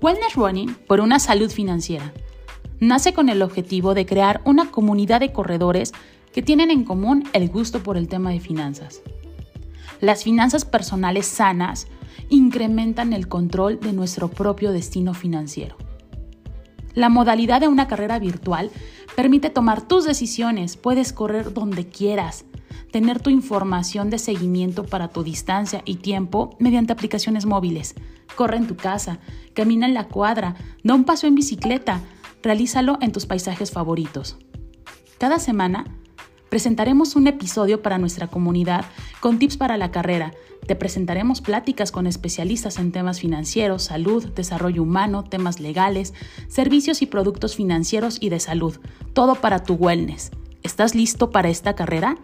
Wellness Running por una salud financiera. Nace con el objetivo de crear una comunidad de corredores que tienen en común el gusto por el tema de finanzas. Las finanzas personales sanas incrementan el control de nuestro propio destino financiero. La modalidad de una carrera virtual permite tomar tus decisiones, puedes correr donde quieras, tener tu información de seguimiento para tu distancia y tiempo mediante aplicaciones móviles. Corre en tu casa, camina en la cuadra, da un paso en bicicleta, realízalo en tus paisajes favoritos. Cada semana presentaremos un episodio para nuestra comunidad con tips para la carrera. Te presentaremos pláticas con especialistas en temas financieros, salud, desarrollo humano, temas legales, servicios y productos financieros y de salud. Todo para tu wellness. ¿Estás listo para esta carrera?